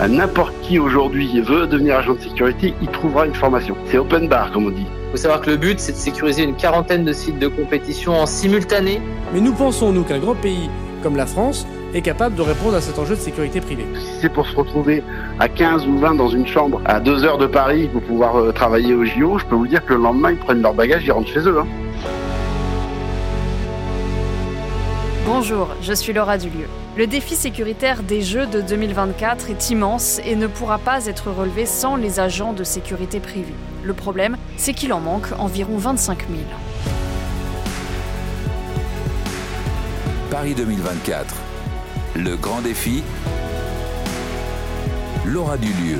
N'importe qui aujourd'hui veut devenir agent de sécurité, il trouvera une formation. C'est open bar, comme on dit. Il faut savoir que le but, c'est de sécuriser une quarantaine de sites de compétition en simultané. Mais nous pensons, nous, qu'un grand pays comme la France est capable de répondre à cet enjeu de sécurité privée. Si c'est pour se retrouver à 15 ou 20 dans une chambre à 2 heures de Paris pour pouvoir euh, travailler au JO, je peux vous dire que le lendemain, ils prennent leur bagage, ils rentrent chez eux. Hein. Bonjour, je suis Laura Dulieu. Le défi sécuritaire des Jeux de 2024 est immense et ne pourra pas être relevé sans les agents de sécurité privée. Le problème, c'est qu'il en manque environ 25 000. Paris 2024. Le grand défi. Laura Dulieu.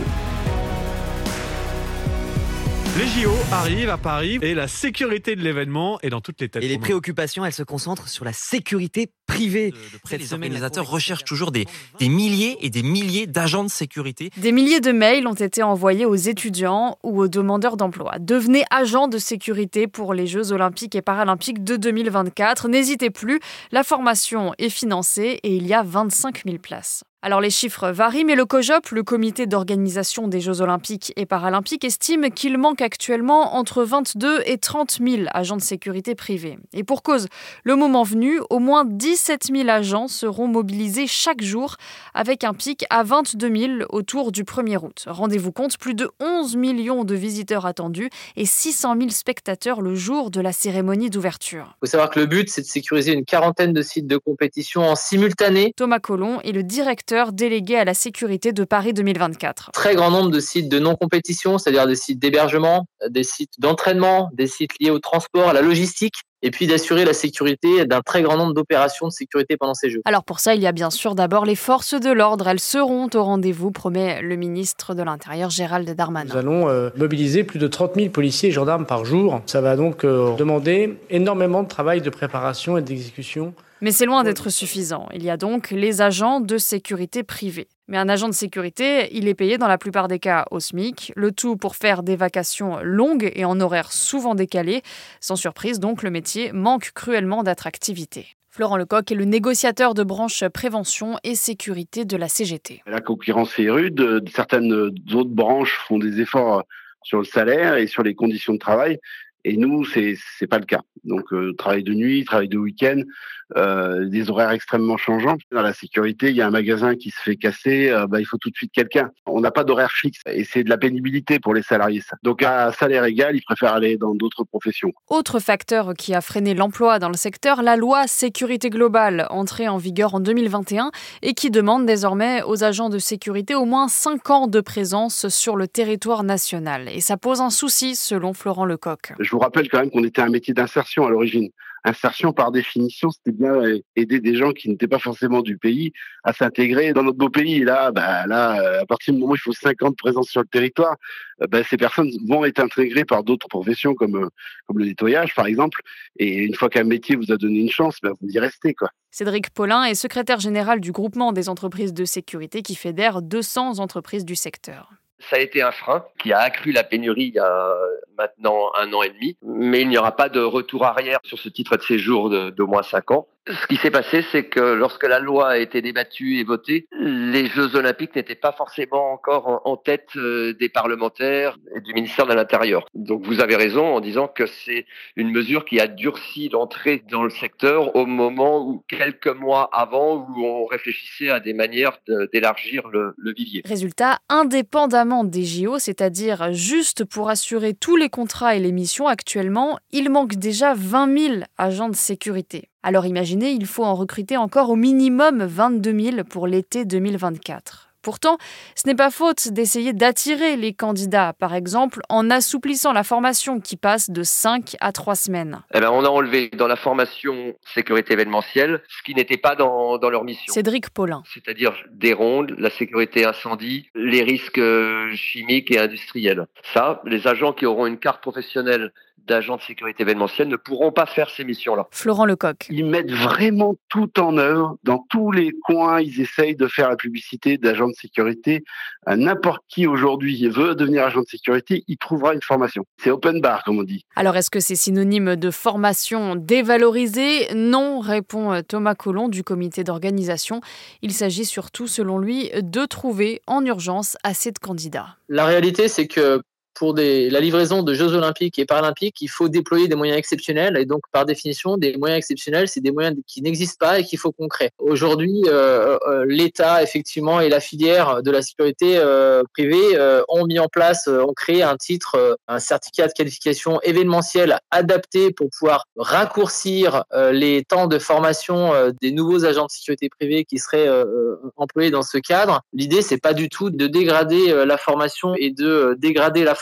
Les JO arrivent à Paris et la sécurité de l'événement est dans toutes les têtes. Et les préoccupations, elles se concentrent sur la sécurité privée. De, de Cette les organisateurs recherchent toujours des, des milliers et des milliers d'agents de sécurité. Des milliers de mails ont été envoyés aux étudiants ou aux demandeurs d'emploi. Devenez agent de sécurité pour les Jeux olympiques et paralympiques de 2024. N'hésitez plus, la formation est financée et il y a 25 000 places. Alors les chiffres varient, mais le COJOP, le comité d'organisation des Jeux olympiques et paralympiques, estime qu'il manque actuellement entre 22 et 30 000 agents de sécurité privés. Et pour cause, le moment venu, au moins 17 000 agents seront mobilisés chaque jour, avec un pic à 22 000 autour du 1er août. Rendez-vous compte, plus de 11 millions de visiteurs attendus et 600 000 spectateurs le jour de la cérémonie d'ouverture. Il faut savoir que le but, c'est de sécuriser une quarantaine de sites de compétition en simultané. Thomas Collomb est le directeur délégué à la sécurité de Paris 2024. Très grand nombre de sites de non-compétition, c'est-à-dire des sites d'hébergement, des sites d'entraînement, des sites liés au transport, à la logistique et puis d'assurer la sécurité d'un très grand nombre d'opérations de sécurité pendant ces Jeux. Alors pour ça, il y a bien sûr d'abord les forces de l'ordre. Elles seront au rendez-vous, promet le ministre de l'Intérieur Gérald Darmanin. Nous allons euh, mobiliser plus de 30 000 policiers et gendarmes par jour. Ça va donc euh, demander énormément de travail de préparation et d'exécution. Mais c'est loin d'être suffisant. Il y a donc les agents de sécurité privés. Mais un agent de sécurité, il est payé dans la plupart des cas au SMIC, le tout pour faire des vacations longues et en horaires souvent décalés. Sans surprise, donc, le métier manque cruellement d'attractivité. Florent Lecoq est le négociateur de branche prévention et sécurité de la CGT. La concurrence est rude. Certaines autres branches font des efforts sur le salaire et sur les conditions de travail. Et nous, c'est c'est pas le cas. Donc, euh, travail de nuit, travail de week-end, euh, des horaires extrêmement changeants. Dans la sécurité, il y a un magasin qui se fait casser, euh, bah, il faut tout de suite quelqu'un. On n'a pas d'horaire fixe et c'est de la pénibilité pour les salariés. Ça. Donc, à salaire égal, ils préfèrent aller dans d'autres professions. Autre facteur qui a freiné l'emploi dans le secteur, la loi sécurité globale, entrée en vigueur en 2021 et qui demande désormais aux agents de sécurité au moins 5 ans de présence sur le territoire national. Et ça pose un souci, selon Florent Lecoq. Je vous rappelle quand même qu'on était un métier d'insertion à l'origine. Insertion, par définition, c'était bien aider des gens qui n'étaient pas forcément du pays à s'intégrer dans notre beau pays. Là, bah, là, à partir du moment où il faut 50 de présence sur le territoire, bah, ces personnes vont être intégrées par d'autres professions comme, comme le nettoyage, par exemple. Et une fois qu'un métier vous a donné une chance, bah, vous y restez, quoi. Cédric Paulin est secrétaire général du groupement des entreprises de sécurité qui fédère 200 entreprises du secteur ça a été un frein qui a accru la pénurie il y a maintenant un an et demi, mais il n'y aura pas de retour arrière sur ce titre de séjour d'au moins cinq ans. Ce qui s'est passé, c'est que lorsque la loi a été débattue et votée, les Jeux Olympiques n'étaient pas forcément encore en tête euh, des parlementaires et du ministère de l'Intérieur. Donc vous avez raison en disant que c'est une mesure qui a durci l'entrée dans le secteur au moment où, quelques mois avant, où on réfléchissait à des manières d'élargir le, le vivier. Résultat, indépendamment des JO, c'est-à-dire juste pour assurer tous les contrats et les missions actuellement, il manque déjà 20 000 agents de sécurité. Alors imaginez, il faut en recruter encore au minimum 22 000 pour l'été 2024. Pourtant, ce n'est pas faute d'essayer d'attirer les candidats, par exemple en assouplissant la formation qui passe de 5 à 3 semaines. Eh ben, on a enlevé dans la formation sécurité événementielle ce qui n'était pas dans, dans, leur mission. Cédric Paulin. C'est-à-dire des rondes, la sécurité incendie, les risques chimiques et industriels. Ça, les agents qui auront une carte professionnelle d'agents de sécurité événementielle ne pourront pas faire ces missions-là. Florent Lecoq. Ils mettent vraiment tout en œuvre. Dans tous les coins, ils essayent de faire la publicité d'agents de sécurité. N'importe qui aujourd'hui veut devenir agent de sécurité, il trouvera une formation. C'est open bar, comme on dit. Alors, est-ce que c'est synonyme de formation dévalorisée? Non, répond Thomas Collomb du comité d'organisation. Il s'agit surtout, selon lui, de trouver en urgence assez de candidats. La réalité, c'est que pour des, la livraison de Jeux olympiques et paralympiques, il faut déployer des moyens exceptionnels. Et donc, par définition, des moyens exceptionnels, c'est des moyens qui n'existent pas et qu'il faut qu'on crée. Aujourd'hui, euh, euh, l'État, effectivement, et la filière de la sécurité euh, privée ont mis en place, ont créé un titre, un certificat de qualification événementiel adapté pour pouvoir raccourcir les temps de formation des nouveaux agents de sécurité privée qui seraient employés dans ce cadre. L'idée, c'est pas du tout de dégrader la formation et de dégrader la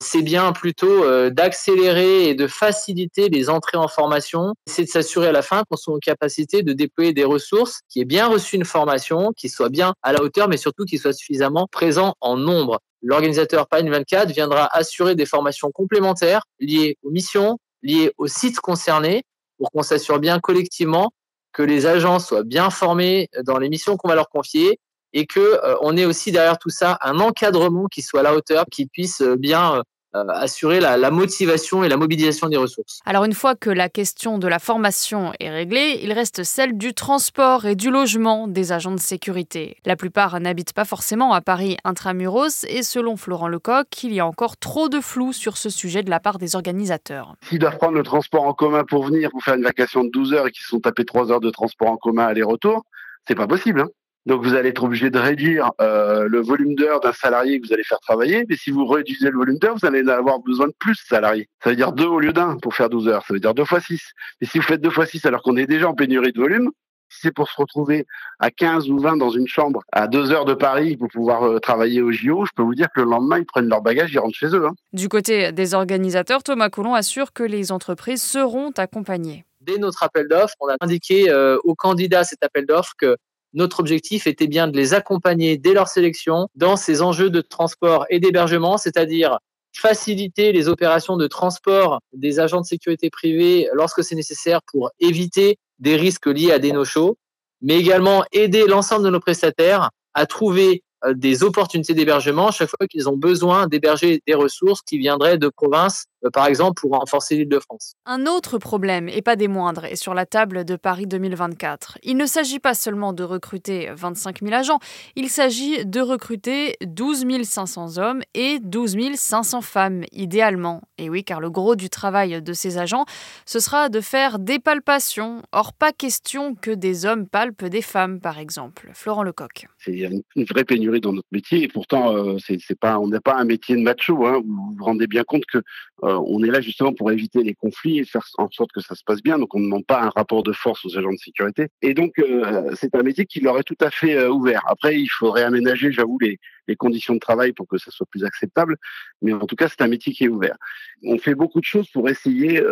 c'est bien plutôt euh, d'accélérer et de faciliter les entrées en formation. C'est de s'assurer à la fin qu'on soit en capacité de déployer des ressources, qui aient bien reçu une formation, qui soit bien à la hauteur, mais surtout qui soit suffisamment présent en nombre. L'organisateur PAN 24 viendra assurer des formations complémentaires liées aux missions, liées aux sites concernés, pour qu'on s'assure bien collectivement que les agents soient bien formés dans les missions qu'on va leur confier et que euh, on ait aussi derrière tout ça un encadrement qui soit à la hauteur, qui puisse euh, bien euh, assurer la, la, motivation et la mobilisation des ressources. Alors une fois que la question de la formation est réglée, il reste celle du transport et du logement des agents de sécurité. La plupart n'habitent pas forcément à Paris intramuros et selon Florent Lecoq, il y a encore trop de flou sur ce sujet de la part des organisateurs. S'ils doivent prendre le transport en commun pour venir pour faire une vacation de 12 heures et qu'ils se sont tapés 3 heures de transport en commun aller-retour, c'est pas possible. Hein donc vous allez être obligé de réduire euh, le volume d'heures d'un salarié que vous allez faire travailler. Mais si vous réduisez le volume d'heures, vous allez avoir besoin de plus de salariés. Ça veut dire deux au lieu d'un pour faire 12 heures. Ça veut dire deux fois six. Et si vous faites deux fois six alors qu'on est déjà en pénurie de volume, si c'est pour se retrouver à 15 ou 20 dans une chambre à deux heures de Paris pour pouvoir euh, travailler au JO, je peux vous dire que le lendemain, ils prennent leur bagage, ils rentrent chez eux. Hein. Du côté des organisateurs, Thomas Coulon assure que les entreprises seront accompagnées. Dès notre appel d'offres, on a indiqué euh, aux candidats cet appel d'offres que notre objectif était bien de les accompagner dès leur sélection dans ces enjeux de transport et d'hébergement, c'est-à-dire faciliter les opérations de transport des agents de sécurité privée lorsque c'est nécessaire pour éviter des risques liés à des no-shows, mais également aider l'ensemble de nos prestataires à trouver des opportunités d'hébergement chaque fois qu'ils ont besoin d'héberger des ressources qui viendraient de provinces, euh, par exemple pour renforcer l'île de France. Un autre problème, et pas des moindres, est sur la table de Paris 2024. Il ne s'agit pas seulement de recruter 25 000 agents, il s'agit de recruter 12 500 hommes et 12 500 femmes, idéalement. Et oui, car le gros du travail de ces agents, ce sera de faire des palpations. Or, pas question que des hommes palpent des femmes, par exemple. Florent Lecoq. C'est une vraie pénurie dans notre métier et pourtant euh, c'est pas on n'est pas un métier de macho hein. vous vous rendez bien compte que euh, on est là justement pour éviter les conflits et faire en sorte que ça se passe bien donc on ne demande pas un rapport de force aux agents de sécurité et donc euh, c'est un métier qui leur est tout à fait ouvert après il faudrait aménager j'avoue les conditions de travail pour que ça soit plus acceptable. Mais en tout cas, c'est un métier qui est ouvert. On fait beaucoup de choses pour essayer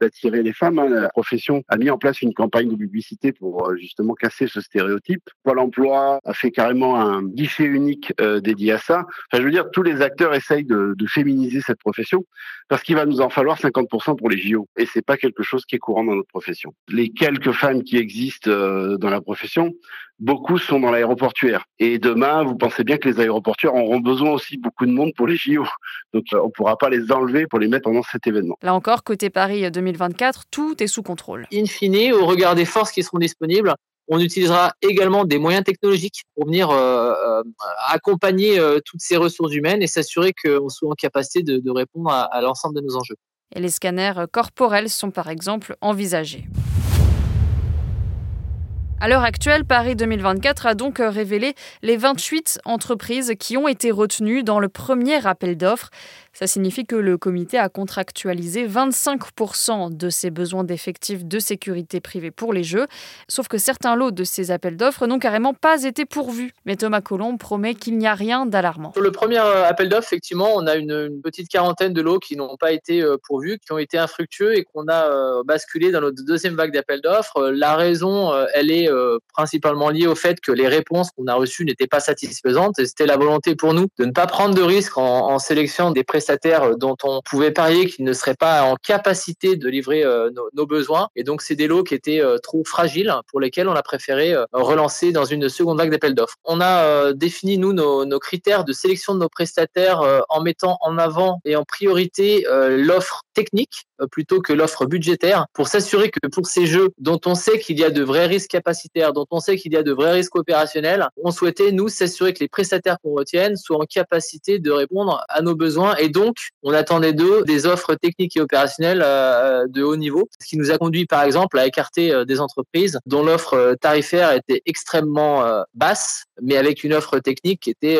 d'attirer les femmes. Hein. La profession a mis en place une campagne de publicité pour justement casser ce stéréotype. Pôle emploi a fait carrément un guichet unique euh, dédié à ça. Enfin, je veux dire, tous les acteurs essayent de, de féminiser cette profession parce qu'il va nous en falloir 50% pour les JO. Et c'est pas quelque chose qui est courant dans notre profession. Les quelques femmes qui existent dans la profession, beaucoup sont dans l'aéroportuaire. Et demain, vous pensez bien que les aéroportuaires auront besoin aussi beaucoup de monde pour les JO. Donc euh, on ne pourra pas les enlever pour les mettre pendant cet événement. Là encore, côté Paris 2024, tout est sous contrôle. In fine, au regard des forces qui seront disponibles, on utilisera également des moyens technologiques pour venir euh, euh, accompagner euh, toutes ces ressources humaines et s'assurer qu'on soit en capacité de, répondre à, à l'ensemble de nos enjeux. Et les scanners corporels sont par exemple envisagés. À l'heure actuelle, Paris 2024 a donc révélé les 28 entreprises qui ont été retenues dans le premier appel d'offres. Ça signifie que le comité a contractualisé 25% de ses besoins d'effectifs de sécurité privée pour les Jeux, sauf que certains lots de ces appels d'offres n'ont carrément pas été pourvus. Mais Thomas Colomb promet qu'il n'y a rien d'alarmant. Sur le premier appel d'offres, effectivement, on a une, une, petite quarantaine de lots qui n'ont pas été pourvus, qui ont été infructueux et qu'on a basculé dans notre deuxième vague d'appels d'offres. La raison, elle est euh, principalement lié au fait que les réponses qu'on a reçues n'étaient pas satisfaisantes. Et c'était la volonté pour nous de ne pas prendre de risques en, en sélectionnant des prestataires dont on pouvait parier qu'ils ne seraient pas en capacité de livrer euh, nos, besoins. Et donc, c'est des lots qui étaient euh, trop fragiles pour lesquels on a préféré relancer dans une seconde vague d'appel d'offres. On a défini, nous, nos, critères de sélection de nos prestataires en mettant en avant et en priorité l'offre technique plutôt que l'offre budgétaire pour s'assurer que pour ces jeux dont on sait qu'il y a de vrais risques capacitaires, dont on sait qu'il y a de vrais risques opérationnels, on souhaitait, nous, s'assurer que les prestataires qu'on retienne soient en capacité de répondre à nos besoins. Et donc, on attendait d'eux des offres techniques et opérationnelles euh, de haut niveau, ce qui nous a conduit, par exemple, à écarter euh, des entreprises dont l'offre euh, tarifaire était extrêmement basse, mais avec une offre technique qui était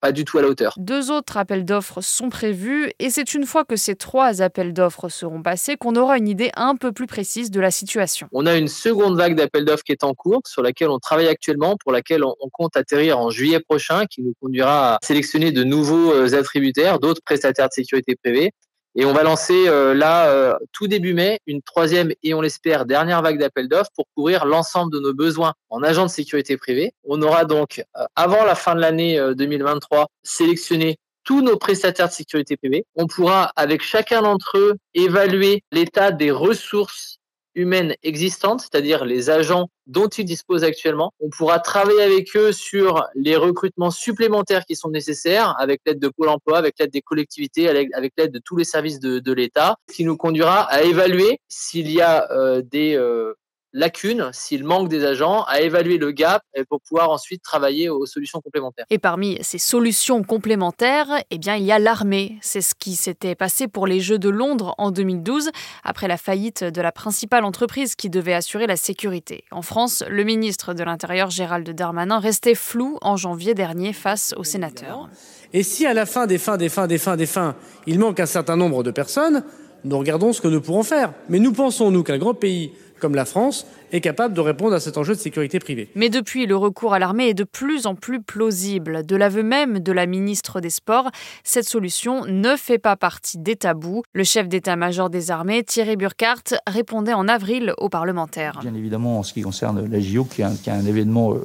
pas du tout à la hauteur. Deux autres appels d'offres sont prévus et c'est une fois que ces trois appels d'offres seront passés qu'on aura une idée un peu plus précise de la situation. On a une seconde vague d'appels d'offres qui est en cours, sur laquelle on travaille actuellement, pour laquelle on, compte atterrir en juillet prochain, qui nous conduira à sélectionner de nouveaux euh, attributaires, d'autres prestataires de sécurité privée. Et on va lancer euh, là, euh, tout début mai, une troisième et on l'espère dernière vague d'appels d'offres pour couvrir l'ensemble de nos besoins en agents de sécurité privée. On aura donc, avant la fin de l'année 2023, sélectionné tous nos prestataires de sécurité privée. On pourra, avec chacun d'entre eux, évaluer l'état des ressources humaines existantes, c'est-à-dire les agents dont ils disposent actuellement. On pourra travailler avec eux sur les recrutements supplémentaires qui sont nécessaires avec l'aide de Pôle emploi, avec l'aide des collectivités, avec l'aide de tous les services de, de l'État, ce qui nous conduira à évaluer s'il y a euh, des euh, lacune, s'il manque des agents, à évaluer le gap pour pouvoir ensuite travailler aux solutions complémentaires. Et parmi ces solutions complémentaires, eh bien, il y a l'armée. C'est ce qui s'était passé pour les Jeux de Londres en 2012, après la faillite de la principale entreprise qui devait assurer la sécurité. En France, le ministre de l'Intérieur Gérald Darmanin restait flou en janvier dernier face aux sénateurs. Et si à la fin des fins, des fins, des fins, des fins, il manque un certain nombre de personnes, nous regardons ce que nous pourrons faire. Mais nous pensons, nous, qu'un grand pays comme la France, est capable de répondre à cet enjeu de sécurité privée. Mais depuis, le recours à l'armée est de plus en plus plausible. De l'aveu même de la ministre des Sports, cette solution ne fait pas partie des tabous. Le chef d'état-major des armées, Thierry Burkhardt, répondait en avril aux parlementaires. Bien évidemment, en ce qui concerne la JO, qui est un, qui est un événement, euh,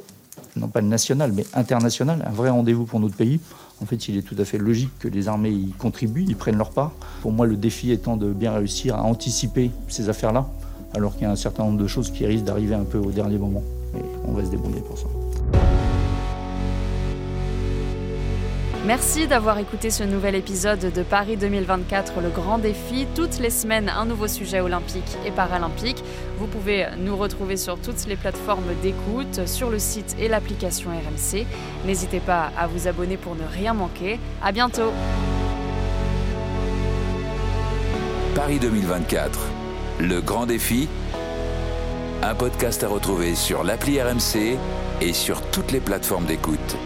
non pas national, mais international, un vrai rendez-vous pour notre pays. En fait, il est tout à fait logique que les armées y contribuent, y prennent leur part. Pour moi, le défi étant de bien réussir à anticiper ces affaires-là alors qu'il y a un certain nombre de choses qui risquent d'arriver un peu au dernier moment. Mais on va se débrouiller pour ça. Merci d'avoir écouté ce nouvel épisode de Paris 2024, le grand défi. Toutes les semaines, un nouveau sujet olympique et paralympique. Vous pouvez nous retrouver sur toutes les plateformes d'écoute, sur le site et l'application RMC. N'hésitez pas à vous abonner pour ne rien manquer. À bientôt. Paris 2024 le grand défi, un podcast à retrouver sur l'appli RMC et sur toutes les plateformes d'écoute.